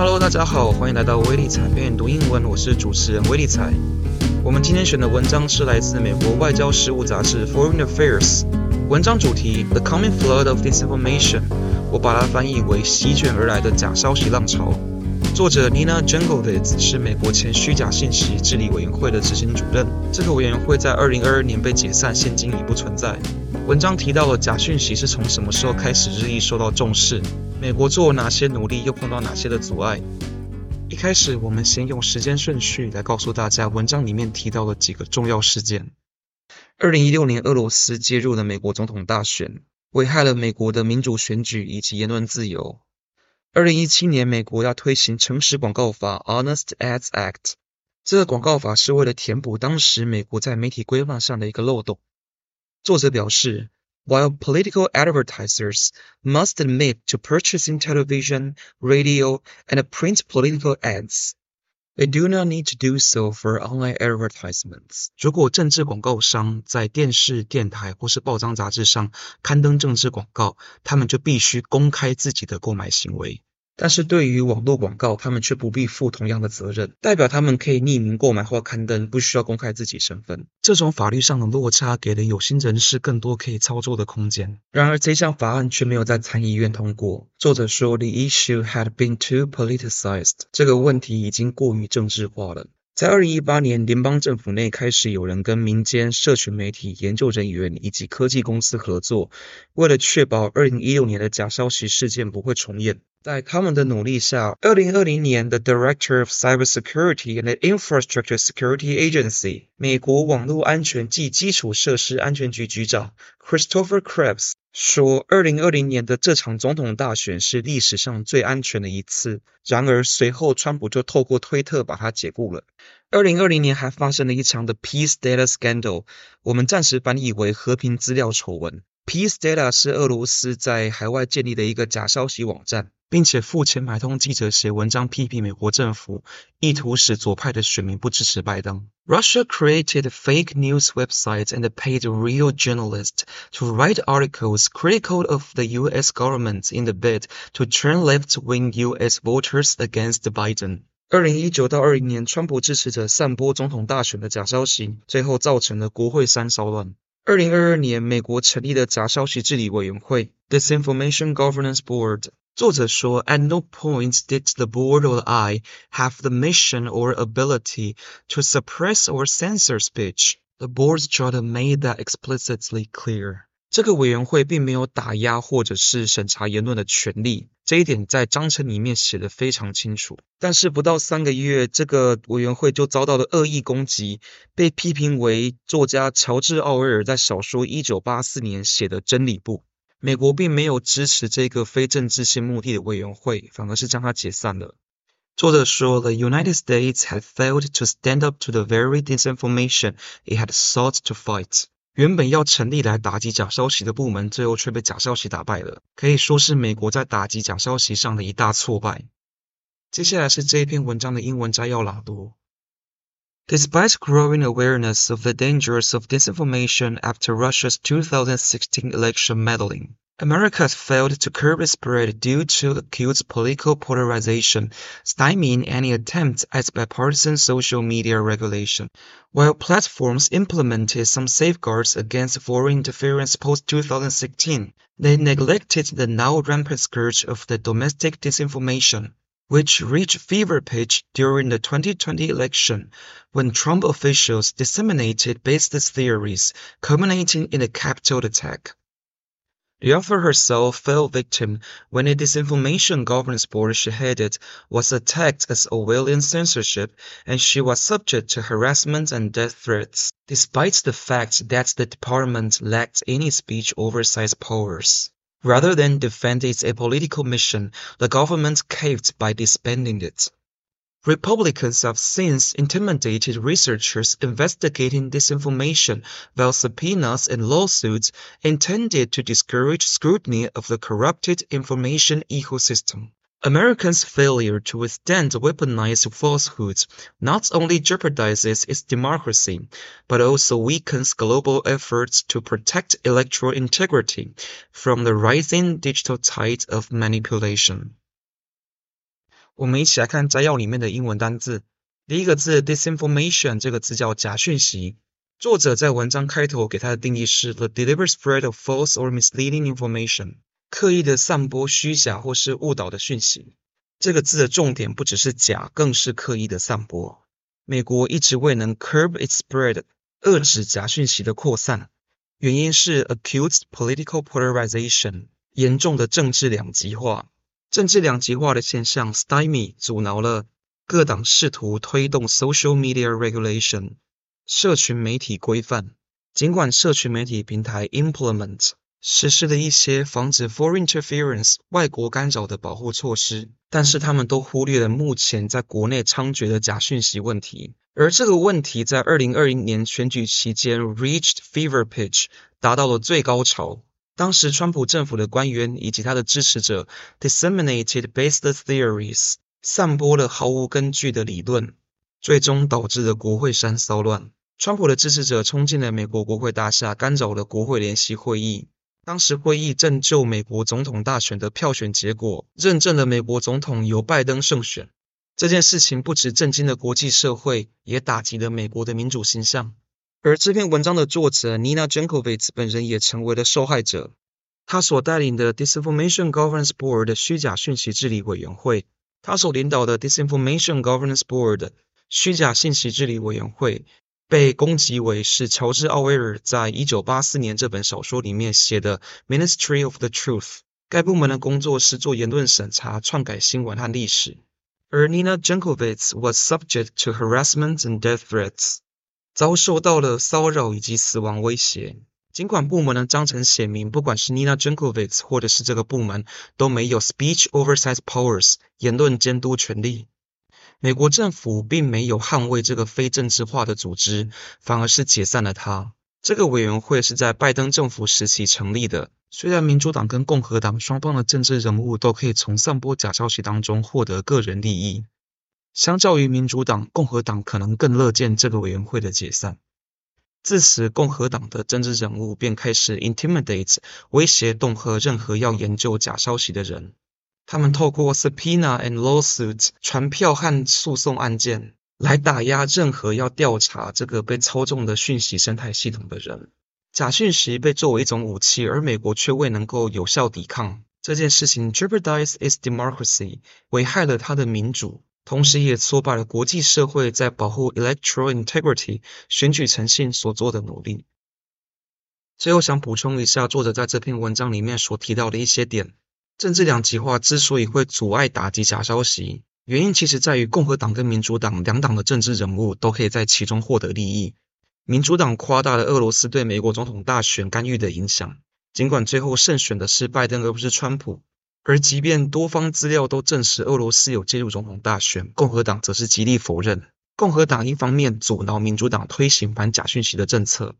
Hello，大家好，欢迎来到威理财边读英文，我是主持人威理财。我们今天选的文章是来自美国外交事务杂志 Foreign Affairs，文章主题 The Coming Flood of Disinformation，我把它翻译为席卷而来的假消息浪潮。作者 Nina Jankowicz 是美国前虚假信息治理委员会的执行主任。这个委员会在二零二二年被解散，现今已不存在。文章提到了假讯息是从什么时候开始日益受到重视，美国做哪些努力，又碰到哪些的阻碍。一开始，我们先用时间顺序来告诉大家文章里面提到的几个重要事件。二零一六年，俄罗斯介入了美国总统大选，危害了美国的民主选举以及言论自由。二零一七年，美国要推行诚实广告法 （Honest Ads Act）。这个广告法是为了填补当时美国在媒体规范上的一个漏洞。作者表示 ，While political advertisers must admit to purchasing television, radio, and print political ads, they do not need to do so for online advertisements。如果政治广告商在电视、电台或是报章杂志上刊登政治广告，他们就必须公开自己的购买行为。 但是对于网络广告，他们却不必负同样的责任，代表他们可以匿名购买或刊登，不需要公开自己身份。这种法律上的落差，给了有心人士更多可以操作的空间。然而，这项法案却没有在参议院通过。作者说，The issue had been too politicized。这个问题已经过于政治化了。在二零一八年，联邦政府内开始有人跟民间、社群媒体、研究人员以及科技公司合作，为了确保二零一六年的假消息事件不会重演。在他们的努力下，二零二零年的 Director of Cybersecurity and Infrastructure Security Agency（ 美国网络安全暨基础设施安全局局长 Christopher Krebs） 说，二零二零年的这场总统大选是历史上最安全的一次。然而，随后川普就透过推特把它解雇了。二零二零年还发生了一场的 Peace Data Scandal，我们暂时翻译为和平资料丑闻。Peace Data 是俄罗斯在海外建立的一个假消息网站。并且付钱买通记者写文章批评美国政府，意图使左派的选民不支持拜登。Russia created fake news websites and paid real journalists to write articles critical of the U.S. government in the bid to turn left-wing U.S. voters against Biden。二零一九到二零年，川普支持者散播总统大选的假消息，最后造成了国会山骚乱。二零二二年，美国成立了假消息治理委员会 （Disinformation Governance Board）。 作者说，At no point did the board or I have the mission or ability to suppress or censor speech. The board's charter made that explicitly clear. 这个委员会并没有打压或者是审查言论的权利，这一点在章程里面写得非常清楚。但是不到三个月，这个委员会就遭到了恶意攻击，被批评为作家乔治·奥威尔在小说《一九八四年》写的真理部。美国并没有支持这个非政治性目的的委员会，反而是将它解散了。作者说，The United States had failed to stand up to the very disinformation it had sought to fight。原本要成立来打击假消息的部门，最后却被假消息打败了，可以说是美国在打击假消息上的一大挫败。接下来是这一篇文章的英文摘要朗读。Despite growing awareness of the dangers of disinformation after Russia's 2016 election meddling, America has failed to curb its spread due to acute political polarization, stymieing any attempt at bipartisan social media regulation. While platforms implemented some safeguards against foreign interference post-2016, they neglected the now rampant scourge of the domestic disinformation which reached fever pitch during the 2020 election when Trump officials disseminated baseless theories, culminating in a Capitol attack. The author herself fell victim when a disinformation governance board she headed was attacked as Orwellian censorship, and she was subject to harassment and death threats, despite the fact that the department lacked any speech oversight powers. Rather than defend its apolitical mission, the government caved by disbanding it. Republicans have since intimidated researchers investigating disinformation via subpoenas and lawsuits intended to discourage scrutiny of the corrupted information ecosystem. America's failure to withstand weaponized falsehoods not only jeopardizes its democracy, but also weakens global efforts to protect electoral integrity from the rising digital tide of manipulation. 我们一起来看摘要里面的英文单字。第一个字 disinformation 这个字叫假讯息。作者在文章开头给它的定义是 the deliberate spread of false or misleading information， 刻意的散播虚假或是误导的讯息。这个字的重点不只是假，更是刻意的散播。美国一直未能 curb its spread，遏制假讯息的扩散，原因是 acute political polarization，严重的政治两极化。政治两极化的现象 stymie 阻挠了各党试图推动 social media regulation。社群媒体规范，尽管社群媒体平台 implement 实施了一些防止 foreign interference 外国干扰的保护措施，但是他们都忽略了目前在国内猖獗的假讯息问题。而这个问题在二零二零年选举期间 reached fever pitch 达到了最高潮。当时川普政府的官员以及他的支持者 disseminated baseless theories 散播了毫无根据的理论，最终导致了国会山骚乱。川普的支持者冲进了美国国会大厦，干扰了国会联席会议。当时会议正就美国总统大选的票选结果，认证了美国总统由拜登胜选。这件事情不只震惊了国际社会，也打击了美国的民主形象。而这篇文章的作者 Nina Jankowicz 本人也成为了受害者。他所带领的 Disinformation Governance Board 的虚假讯息治理委员会，他所领导的 Disinformation Governance Board 虚假信息治理委员会。被攻击为是乔治·奥威尔在一九八四年这本小说里面写的 Ministry of the Truth。该部门的工作是做言论审查、篡改新闻和历史。而 Nina Jankowicz was subject to harassment and death threats，遭受到了骚扰以及死亡威胁。尽管部门的章程写明，不管是 Nina Jankowicz 或者是这个部门都没有 speech oversight powers 言论监督权利。美国政府并没有捍卫这个非政治化的组织，反而是解散了它。这个委员会是在拜登政府时期成立的。虽然民主党跟共和党双方的政治人物都可以从散播假消息当中获得个人利益，相较于民主党，共和党可能更乐见这个委员会的解散。自此，共和党的政治人物便开始 intimidate 威胁恫吓任何要研究假消息的人。他们透过 subpoena and lawsuits 传票和诉讼案件来打压任何要调查这个被操纵的讯息生态系统的人。假讯息被作为一种武器，而美国却未能够有效抵抗这件事情，jeopardize its democracy 危害了它的民主，同时也挫败了国际社会在保护 electoral integrity 选举诚信所做的努力。最后想补充一下，作者在这篇文章里面所提到的一些点。政治两极化之所以会阻碍打击假消息，原因其实在于共和党跟民主党两党的政治人物都可以在其中获得利益。民主党夸大了俄罗斯对美国总统大选干预的影响，尽管最后胜选的是拜登而不是川普。而即便多方资料都证实俄罗斯有介入总统大选，共和党则是极力否认。共和党一方面阻挠民主党推行反假讯息的政策，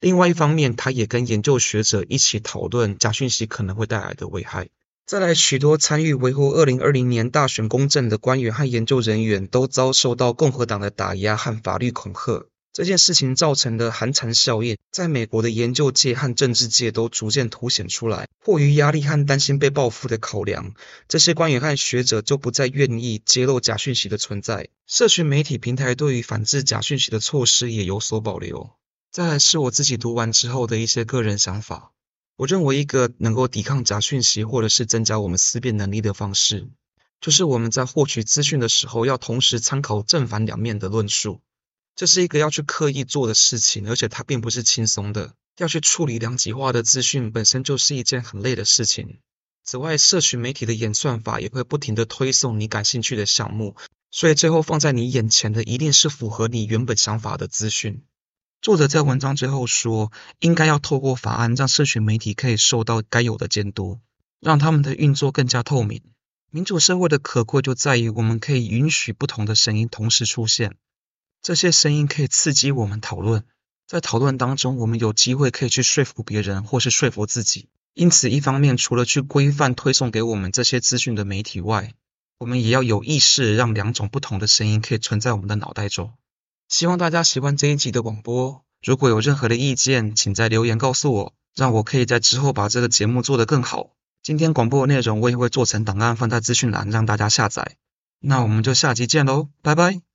另外一方面，他也跟研究学者一起讨论假讯息可能会带来的危害。再来，许多参与维护二零二零年大选公正的官员和研究人员都遭受到共和党的打压和法律恐吓。这件事情造成的寒蝉效应，在美国的研究界和政治界都逐渐凸显出来。迫于压力和担心被报复的考量，这些官员和学者就不再愿意揭露假讯息的存在。社群媒体平台对于反制假讯息的措施也有所保留。再来是我自己读完之后的一些个人想法。我认为一个能够抵抗假讯息，或者是增加我们思辨能力的方式，就是我们在获取资讯的时候，要同时参考正反两面的论述。这是一个要去刻意做的事情，而且它并不是轻松的。要去处理两极化的资讯，本身就是一件很累的事情。此外，社群媒体的演算法也会不停地推送你感兴趣的项目，所以最后放在你眼前的一定是符合你原本想法的资讯。作者在文章最后说，应该要透过法案，让社群媒体可以受到该有的监督，让他们的运作更加透明。民主社会的可贵就在于，我们可以允许不同的声音同时出现，这些声音可以刺激我们讨论，在讨论当中，我们有机会可以去说服别人，或是说服自己。因此，一方面除了去规范推送给我们这些资讯的媒体外，我们也要有意识，让两种不同的声音可以存在我们的脑袋中。希望大家喜欢这一集的广播。如果有任何的意见，请在留言告诉我，让我可以在之后把这个节目做得更好。今天广播的内容我也会做成档案放在资讯栏，让大家下载。那我们就下集见喽，拜拜。